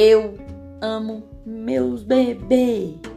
Eu amo meus bebês.